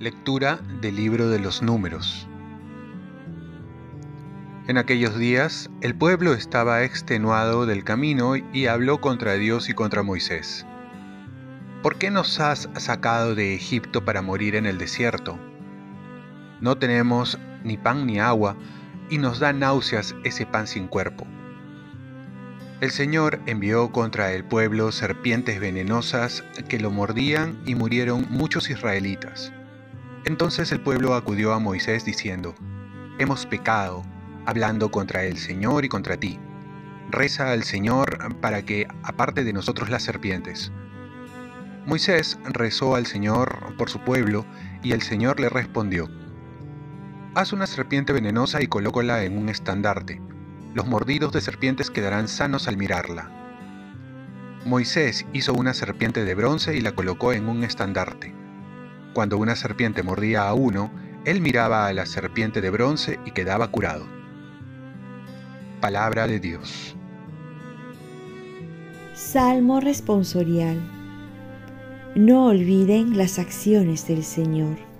Lectura del libro de los números. En aquellos días el pueblo estaba extenuado del camino y habló contra Dios y contra Moisés. ¿Por qué nos has sacado de Egipto para morir en el desierto? No tenemos ni pan ni agua, y nos da náuseas ese pan sin cuerpo. El Señor envió contra el pueblo serpientes venenosas que lo mordían y murieron muchos israelitas. Entonces el pueblo acudió a Moisés diciendo, Hemos pecado, hablando contra el Señor y contra ti. Reza al Señor para que aparte de nosotros las serpientes. Moisés rezó al Señor por su pueblo, y el Señor le respondió, Haz una serpiente venenosa y colócala en un estandarte. Los mordidos de serpientes quedarán sanos al mirarla. Moisés hizo una serpiente de bronce y la colocó en un estandarte. Cuando una serpiente mordía a uno, él miraba a la serpiente de bronce y quedaba curado. Palabra de Dios. Salmo responsorial. No olviden las acciones del Señor.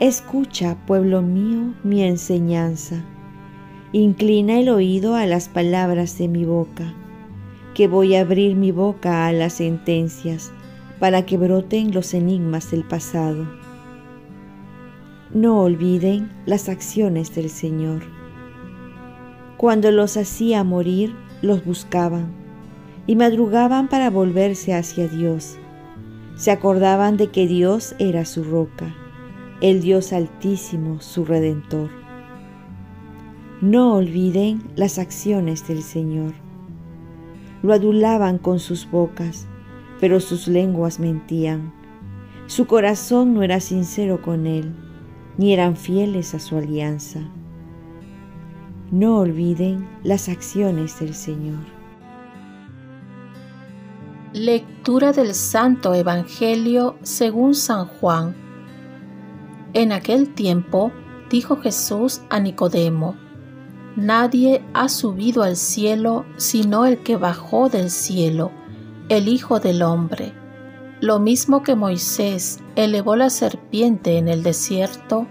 Escucha, pueblo mío, mi enseñanza. Inclina el oído a las palabras de mi boca, que voy a abrir mi boca a las sentencias para que broten los enigmas del pasado. No olviden las acciones del Señor. Cuando los hacía morir, los buscaban y madrugaban para volverse hacia Dios. Se acordaban de que Dios era su roca, el Dios altísimo, su redentor. No olviden las acciones del Señor. Lo adulaban con sus bocas pero sus lenguas mentían. Su corazón no era sincero con él, ni eran fieles a su alianza. No olviden las acciones del Señor. Lectura del Santo Evangelio según San Juan. En aquel tiempo dijo Jesús a Nicodemo, Nadie ha subido al cielo sino el que bajó del cielo el Hijo del Hombre. Lo mismo que Moisés elevó la serpiente en el desierto,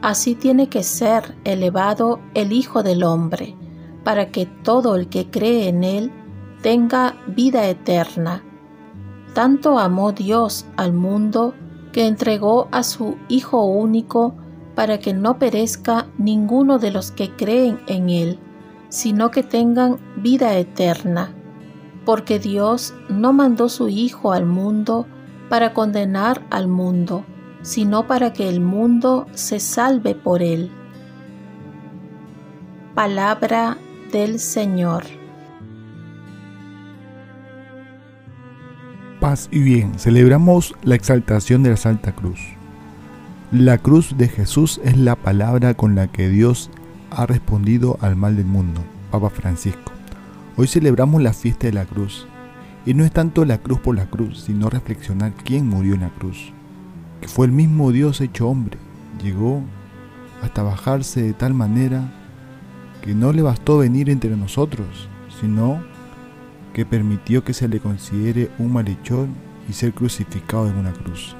así tiene que ser elevado el Hijo del Hombre, para que todo el que cree en él tenga vida eterna. Tanto amó Dios al mundo que entregó a su Hijo único para que no perezca ninguno de los que creen en él, sino que tengan vida eterna porque Dios no mandó su Hijo al mundo para condenar al mundo, sino para que el mundo se salve por él. Palabra del Señor. Y bien, celebramos la exaltación de la Santa Cruz. La cruz de Jesús es la palabra con la que Dios ha respondido al mal del mundo, Papa Francisco. Hoy celebramos la fiesta de la cruz, y no es tanto la cruz por la cruz, sino reflexionar quién murió en la cruz, que fue el mismo Dios hecho hombre, llegó hasta bajarse de tal manera que no le bastó venir entre nosotros, sino que permitió que se le considere un malhechor y ser crucificado en una cruz.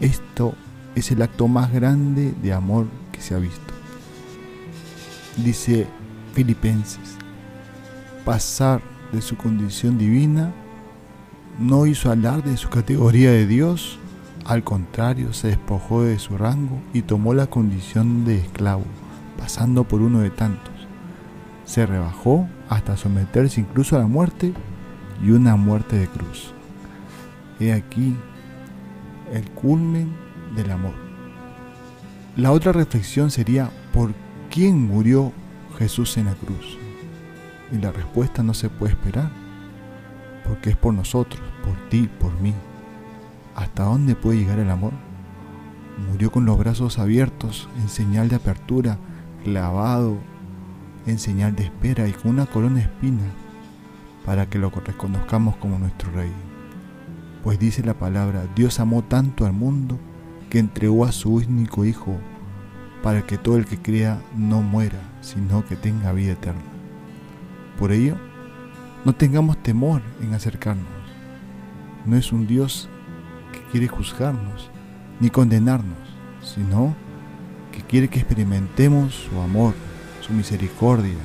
Esto es el acto más grande de amor que se ha visto. Dice Filipenses pasar de su condición divina, no hizo alarde de su categoría de Dios, al contrario, se despojó de su rango y tomó la condición de esclavo, pasando por uno de tantos. Se rebajó hasta someterse incluso a la muerte y una muerte de cruz. He aquí el culmen del amor. La otra reflexión sería, ¿por quién murió Jesús en la cruz? Y la respuesta no se puede esperar, porque es por nosotros, por ti, por mí. ¿Hasta dónde puede llegar el amor? Murió con los brazos abiertos en señal de apertura, clavado en señal de espera y con una corona espina para que lo reconozcamos como nuestro Rey. Pues dice la palabra, Dios amó tanto al mundo que entregó a su único Hijo para que todo el que crea no muera, sino que tenga vida eterna. Por ello, no tengamos temor en acercarnos. No es un Dios que quiere juzgarnos ni condenarnos, sino que quiere que experimentemos su amor, su misericordia,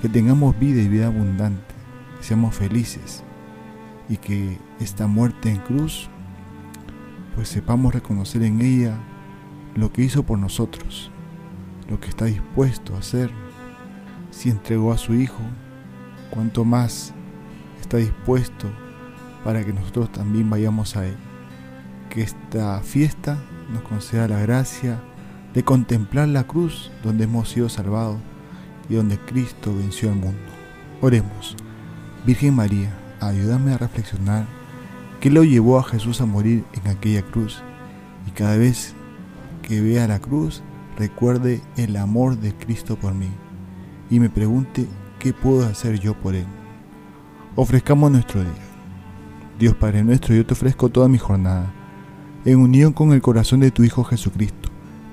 que tengamos vida y vida abundante, que seamos felices y que esta muerte en cruz, pues sepamos reconocer en ella lo que hizo por nosotros, lo que está dispuesto a hacer. Si entregó a su Hijo, cuanto más está dispuesto para que nosotros también vayamos a Él. Que esta fiesta nos conceda la gracia de contemplar la cruz donde hemos sido salvados y donde Cristo venció al mundo. Oremos. Virgen María, ayúdame a reflexionar qué lo llevó a Jesús a morir en aquella cruz y cada vez que vea la cruz recuerde el amor de Cristo por mí y me pregunte qué puedo hacer yo por Él. Ofrezcamos nuestro día. Dios Padre nuestro, yo te ofrezco toda mi jornada, en unión con el corazón de tu Hijo Jesucristo,